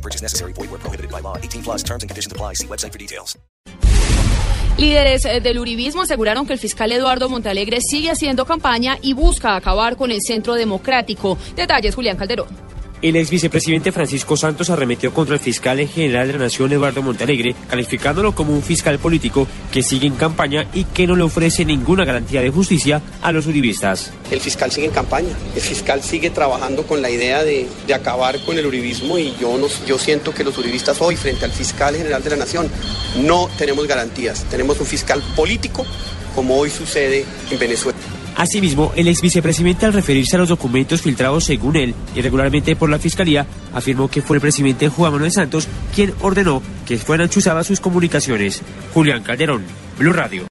No purchase necessary. Void where prohibited by law. 18 plus terms and conditions apply. See website for details. Líderes del uribismo aseguraron que el fiscal Eduardo Montalegre sigue haciendo campaña y busca acabar con el centro democrático. Detalles, Julián Calderón. El ex vicepresidente Francisco Santos arremetió contra el fiscal en general de la Nación, Eduardo Montalegre, calificándolo como un fiscal político que sigue en campaña y que no le ofrece ninguna garantía de justicia a los uribistas. El fiscal sigue en campaña, el fiscal sigue trabajando con la idea de, de acabar con el uribismo y yo, yo siento que los uribistas hoy, frente al fiscal general de la Nación, no tenemos garantías. Tenemos un fiscal político, como hoy sucede en Venezuela. Asimismo, el ex vicepresidente al referirse a los documentos filtrados según él irregularmente por la Fiscalía, afirmó que fue el presidente Juan Manuel Santos quien ordenó que fueran chuzadas sus comunicaciones. Julián Calderón, Blue Radio.